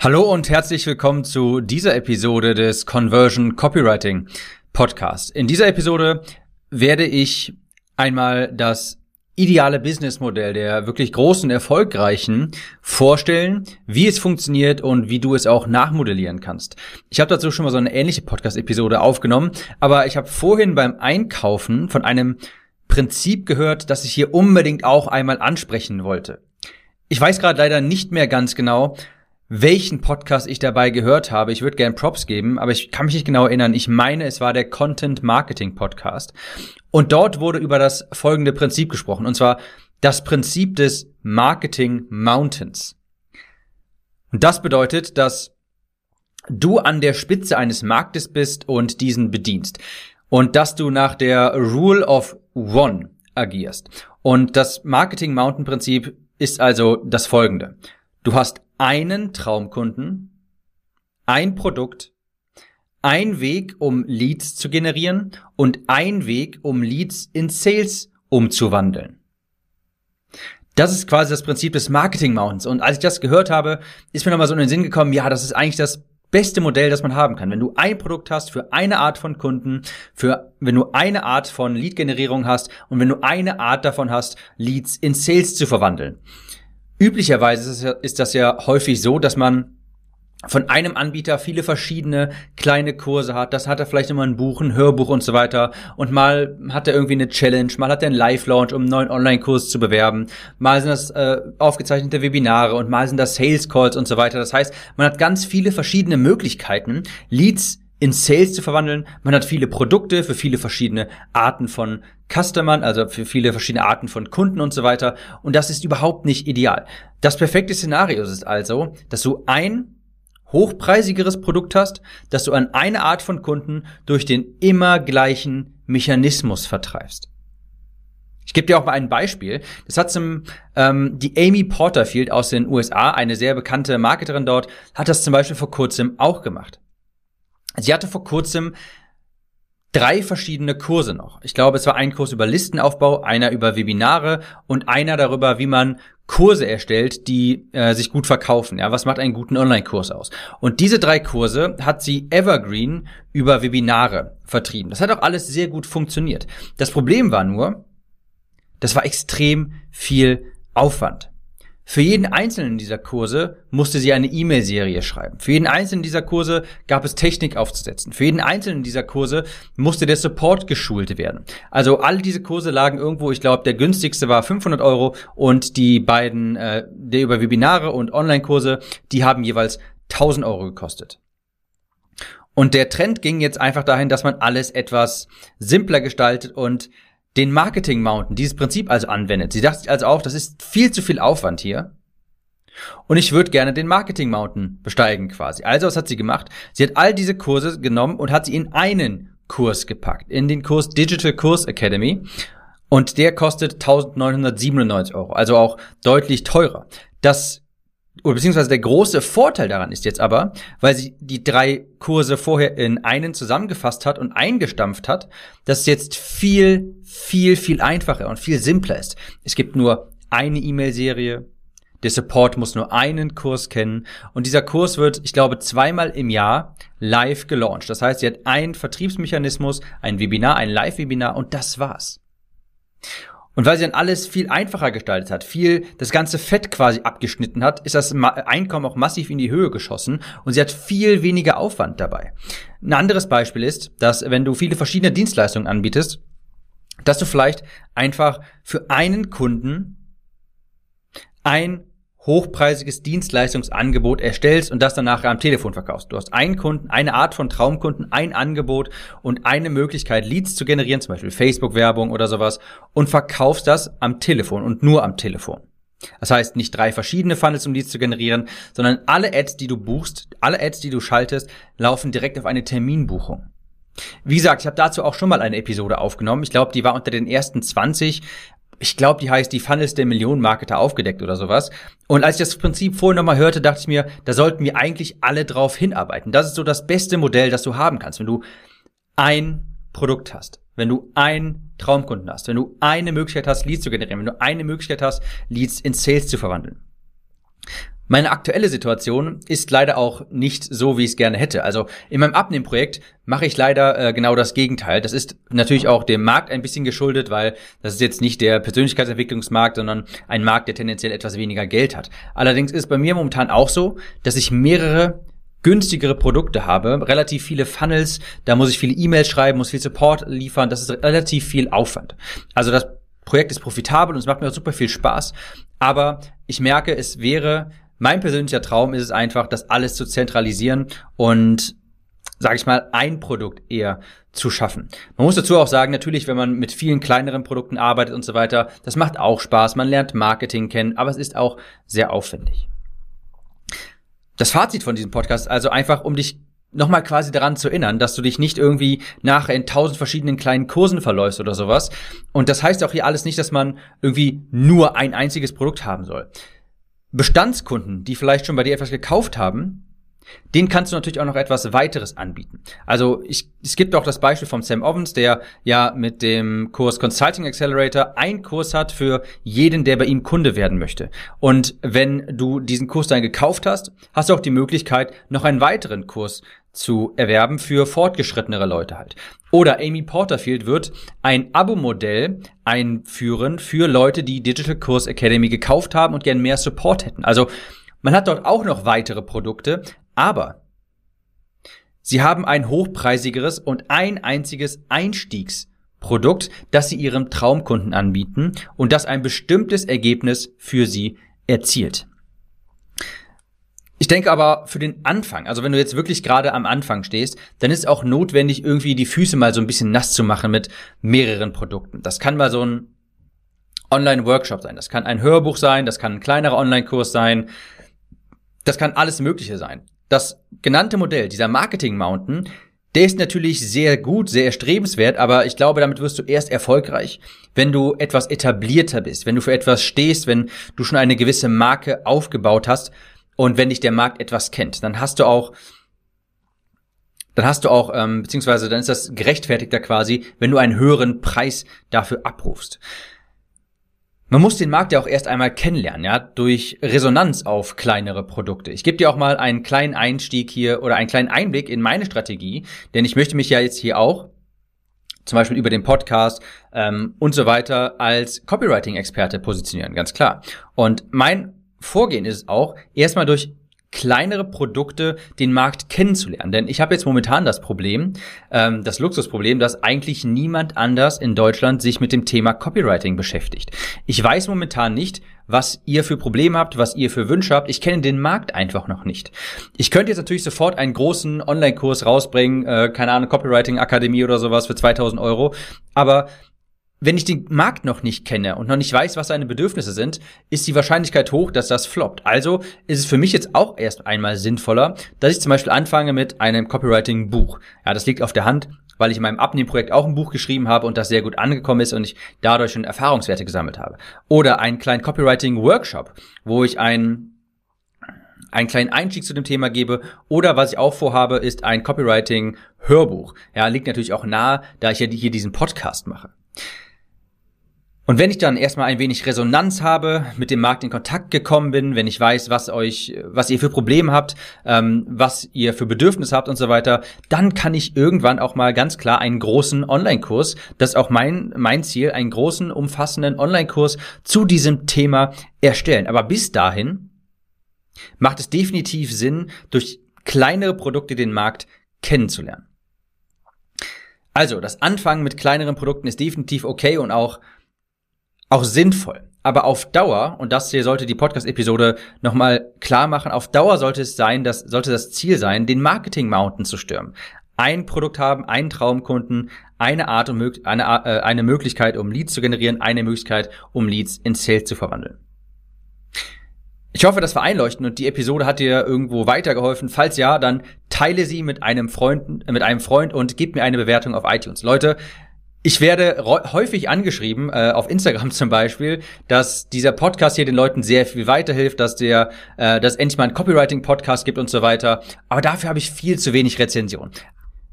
Hallo und herzlich willkommen zu dieser Episode des Conversion Copywriting Podcast. In dieser Episode werde ich einmal das ideale Businessmodell der wirklich großen, erfolgreichen vorstellen, wie es funktioniert und wie du es auch nachmodellieren kannst. Ich habe dazu schon mal so eine ähnliche Podcast-Episode aufgenommen, aber ich habe vorhin beim Einkaufen von einem Prinzip gehört, das ich hier unbedingt auch einmal ansprechen wollte. Ich weiß gerade leider nicht mehr ganz genau, welchen Podcast ich dabei gehört habe. Ich würde gerne Props geben, aber ich kann mich nicht genau erinnern. Ich meine, es war der Content Marketing Podcast. Und dort wurde über das folgende Prinzip gesprochen. Und zwar das Prinzip des Marketing Mountains. Und das bedeutet, dass du an der Spitze eines Marktes bist und diesen bedienst. Und dass du nach der Rule of One agierst. Und das Marketing Mountain Prinzip ist also das folgende. Du hast einen Traumkunden, ein Produkt, ein Weg, um Leads zu generieren und ein Weg, um Leads in Sales umzuwandeln. Das ist quasi das Prinzip des Marketing Mountains. Und als ich das gehört habe, ist mir nochmal so in den Sinn gekommen, ja, das ist eigentlich das beste Modell, das man haben kann. Wenn du ein Produkt hast für eine Art von Kunden, für, wenn du eine Art von Lead-Generierung hast und wenn du eine Art davon hast, Leads in Sales zu verwandeln. Üblicherweise ist, das ja häufig so, dass man von einem Anbieter viele verschiedene kleine Kurse hat. Das hat er vielleicht immer ein Buch, ein Hörbuch und so weiter. Und mal hat er irgendwie eine Challenge, mal hat er einen Live-Launch, um einen neuen Online-Kurs zu bewerben. Mal sind das äh, aufgezeichnete Webinare und mal sind das Sales-Calls und so weiter. Das heißt, man hat ganz viele verschiedene Möglichkeiten, Leads in Sales zu verwandeln. Man hat viele Produkte für viele verschiedene Arten von Customern, also für viele verschiedene Arten von Kunden und so weiter. Und das ist überhaupt nicht ideal. Das perfekte Szenario ist also, dass du ein hochpreisigeres Produkt hast, dass du an eine Art von Kunden durch den immer gleichen Mechanismus vertreibst. Ich gebe dir auch mal ein Beispiel. Das hat zum, ähm, die Amy Porterfield aus den USA, eine sehr bekannte Marketerin dort, hat das zum Beispiel vor kurzem auch gemacht. Sie hatte vor kurzem drei verschiedene Kurse noch. Ich glaube, es war ein Kurs über Listenaufbau, einer über Webinare und einer darüber, wie man Kurse erstellt, die äh, sich gut verkaufen. Ja, was macht einen guten Online-Kurs aus? Und diese drei Kurse hat sie Evergreen über Webinare vertrieben. Das hat auch alles sehr gut funktioniert. Das Problem war nur, das war extrem viel Aufwand. Für jeden einzelnen dieser Kurse musste sie eine E-Mail-Serie schreiben. Für jeden einzelnen dieser Kurse gab es Technik aufzusetzen. Für jeden einzelnen dieser Kurse musste der Support geschult werden. Also all diese Kurse lagen irgendwo, ich glaube, der günstigste war 500 Euro und die beiden, äh, der über Webinare und Online-Kurse, die haben jeweils 1000 Euro gekostet. Und der Trend ging jetzt einfach dahin, dass man alles etwas simpler gestaltet und den Marketing Mountain, dieses Prinzip also anwendet. Sie dachte also auch, das ist viel zu viel Aufwand hier. Und ich würde gerne den Marketing Mountain besteigen quasi. Also was hat sie gemacht? Sie hat all diese Kurse genommen und hat sie in einen Kurs gepackt, in den Kurs Digital Course Academy. Und der kostet 1997 Euro, also auch deutlich teurer. Das oder beziehungsweise der große Vorteil daran ist jetzt aber, weil sie die drei Kurse vorher in einen zusammengefasst hat und eingestampft hat, dass es jetzt viel, viel, viel einfacher und viel simpler ist. Es gibt nur eine E-Mail-Serie, der Support muss nur einen Kurs kennen und dieser Kurs wird, ich glaube, zweimal im Jahr live gelauncht. Das heißt, sie hat einen Vertriebsmechanismus, ein Webinar, ein Live-Webinar und das war's. Und weil sie dann alles viel einfacher gestaltet hat, viel das ganze Fett quasi abgeschnitten hat, ist das Einkommen auch massiv in die Höhe geschossen und sie hat viel weniger Aufwand dabei. Ein anderes Beispiel ist, dass wenn du viele verschiedene Dienstleistungen anbietest, dass du vielleicht einfach für einen Kunden ein hochpreisiges Dienstleistungsangebot erstellst und das dann nachher am Telefon verkaufst. Du hast einen Kunden, eine Art von Traumkunden, ein Angebot und eine Möglichkeit, Leads zu generieren, zum Beispiel Facebook-Werbung oder sowas, und verkaufst das am Telefon und nur am Telefon. Das heißt, nicht drei verschiedene Funnels, um Leads zu generieren, sondern alle Ads, die du buchst, alle Ads, die du schaltest, laufen direkt auf eine Terminbuchung. Wie gesagt, ich habe dazu auch schon mal eine Episode aufgenommen. Ich glaube, die war unter den ersten 20 ich glaube, die heißt die Funnels der Millionenmarketer aufgedeckt oder sowas. Und als ich das Prinzip vorhin nochmal hörte, dachte ich mir, da sollten wir eigentlich alle drauf hinarbeiten. Das ist so das beste Modell, das du haben kannst, wenn du ein Produkt hast, wenn du einen Traumkunden hast, wenn du eine Möglichkeit hast, Leads zu generieren, wenn du eine Möglichkeit hast, Leads in Sales zu verwandeln. Meine aktuelle Situation ist leider auch nicht so, wie ich es gerne hätte. Also in meinem Abnehmprojekt mache ich leider äh, genau das Gegenteil. Das ist natürlich auch dem Markt ein bisschen geschuldet, weil das ist jetzt nicht der Persönlichkeitsentwicklungsmarkt, sondern ein Markt, der tendenziell etwas weniger Geld hat. Allerdings ist bei mir momentan auch so, dass ich mehrere günstigere Produkte habe, relativ viele Funnels, da muss ich viele E-Mails schreiben, muss viel Support liefern, das ist relativ viel Aufwand. Also das Projekt ist profitabel und es macht mir auch super viel Spaß, aber ich merke, es wäre mein persönlicher Traum ist es einfach, das alles zu zentralisieren und sage ich mal, ein Produkt eher zu schaffen. Man muss dazu auch sagen, natürlich, wenn man mit vielen kleineren Produkten arbeitet und so weiter, das macht auch Spaß, man lernt Marketing kennen, aber es ist auch sehr aufwendig. Das Fazit von diesem Podcast also einfach, um dich nochmal quasi daran zu erinnern, dass du dich nicht irgendwie nachher in tausend verschiedenen kleinen Kursen verläufst oder sowas. Und das heißt auch hier alles nicht, dass man irgendwie nur ein einziges Produkt haben soll. Bestandskunden, die vielleicht schon bei dir etwas gekauft haben, den kannst du natürlich auch noch etwas weiteres anbieten. Also ich, es gibt auch das Beispiel von Sam Ovens, der ja mit dem Kurs Consulting Accelerator einen Kurs hat für jeden, der bei ihm Kunde werden möchte. Und wenn du diesen Kurs dann gekauft hast, hast du auch die Möglichkeit, noch einen weiteren Kurs zu erwerben für fortgeschrittenere Leute halt. Oder Amy Porterfield wird ein Abo-Modell einführen für Leute, die Digital Course Academy gekauft haben und gern mehr Support hätten. Also man hat dort auch noch weitere Produkte, aber sie haben ein hochpreisigeres und ein einziges Einstiegsprodukt, das sie ihrem Traumkunden anbieten und das ein bestimmtes Ergebnis für sie erzielt. Ich denke aber für den Anfang, also wenn du jetzt wirklich gerade am Anfang stehst, dann ist auch notwendig, irgendwie die Füße mal so ein bisschen nass zu machen mit mehreren Produkten. Das kann mal so ein Online-Workshop sein, das kann ein Hörbuch sein, das kann ein kleinerer Online-Kurs sein, das kann alles Mögliche sein. Das genannte Modell, dieser Marketing Mountain, der ist natürlich sehr gut, sehr erstrebenswert, aber ich glaube, damit wirst du erst erfolgreich, wenn du etwas etablierter bist, wenn du für etwas stehst, wenn du schon eine gewisse Marke aufgebaut hast und wenn dich der Markt etwas kennt, dann hast du auch dann hast du auch, ähm, beziehungsweise dann ist das gerechtfertigter quasi, wenn du einen höheren Preis dafür abrufst. Man muss den Markt ja auch erst einmal kennenlernen, ja, durch Resonanz auf kleinere Produkte. Ich gebe dir auch mal einen kleinen Einstieg hier oder einen kleinen Einblick in meine Strategie, denn ich möchte mich ja jetzt hier auch zum Beispiel über den Podcast ähm, und so weiter als Copywriting-Experte positionieren, ganz klar. Und mein Vorgehen ist es auch, erstmal durch kleinere Produkte den Markt kennenzulernen. Denn ich habe jetzt momentan das Problem, ähm, das Luxusproblem, dass eigentlich niemand anders in Deutschland sich mit dem Thema Copywriting beschäftigt. Ich weiß momentan nicht, was ihr für Probleme habt, was ihr für Wünsche habt. Ich kenne den Markt einfach noch nicht. Ich könnte jetzt natürlich sofort einen großen Online-Kurs rausbringen, äh, keine Ahnung, Copywriting Akademie oder sowas für 2000 Euro. Aber wenn ich den Markt noch nicht kenne und noch nicht weiß, was seine Bedürfnisse sind, ist die Wahrscheinlichkeit hoch, dass das floppt. Also ist es für mich jetzt auch erst einmal sinnvoller, dass ich zum Beispiel anfange mit einem Copywriting-Buch. Ja, das liegt auf der Hand, weil ich in meinem Abnehmprojekt auch ein Buch geschrieben habe und das sehr gut angekommen ist und ich dadurch schon Erfahrungswerte gesammelt habe. Oder einen kleinen Copywriting-Workshop, wo ich einen einen kleinen Einstieg zu dem Thema gebe oder was ich auch vorhabe, ist ein Copywriting-Hörbuch. Ja, liegt natürlich auch nahe, da ich ja hier diesen Podcast mache. Und wenn ich dann erstmal ein wenig Resonanz habe, mit dem Markt in Kontakt gekommen bin, wenn ich weiß, was euch, was ihr für Probleme habt, ähm, was ihr für Bedürfnisse habt und so weiter, dann kann ich irgendwann auch mal ganz klar einen großen Online-Kurs, das ist auch mein, mein Ziel, einen großen, umfassenden Online-Kurs zu diesem Thema erstellen. Aber bis dahin macht es definitiv Sinn, durch kleinere Produkte den Markt kennenzulernen. Also, das Anfangen mit kleineren Produkten ist definitiv okay und auch auch sinnvoll. Aber auf Dauer, und das hier sollte die Podcast-Episode nochmal klar machen, auf Dauer sollte es sein, dass, sollte das Ziel sein, den Marketing-Mountain zu stürmen. Ein Produkt haben, einen Traumkunden, eine Art, um eine, äh, eine Möglichkeit, um Leads zu generieren, eine Möglichkeit, um Leads in Sales zu verwandeln. Ich hoffe, das war einleuchtend und die Episode hat dir irgendwo weitergeholfen. Falls ja, dann teile sie mit einem Freund, mit einem Freund und gib mir eine Bewertung auf iTunes. Leute, ich werde häufig angeschrieben, äh, auf Instagram zum Beispiel, dass dieser Podcast hier den Leuten sehr viel weiterhilft, dass der, äh, dass endlich mal einen Copywriting-Podcast gibt und so weiter. Aber dafür habe ich viel zu wenig Rezension.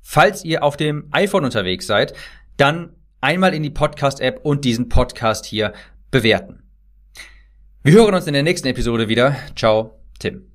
Falls ihr auf dem iPhone unterwegs seid, dann einmal in die Podcast-App und diesen Podcast hier bewerten. Wir hören uns in der nächsten Episode wieder. Ciao, Tim.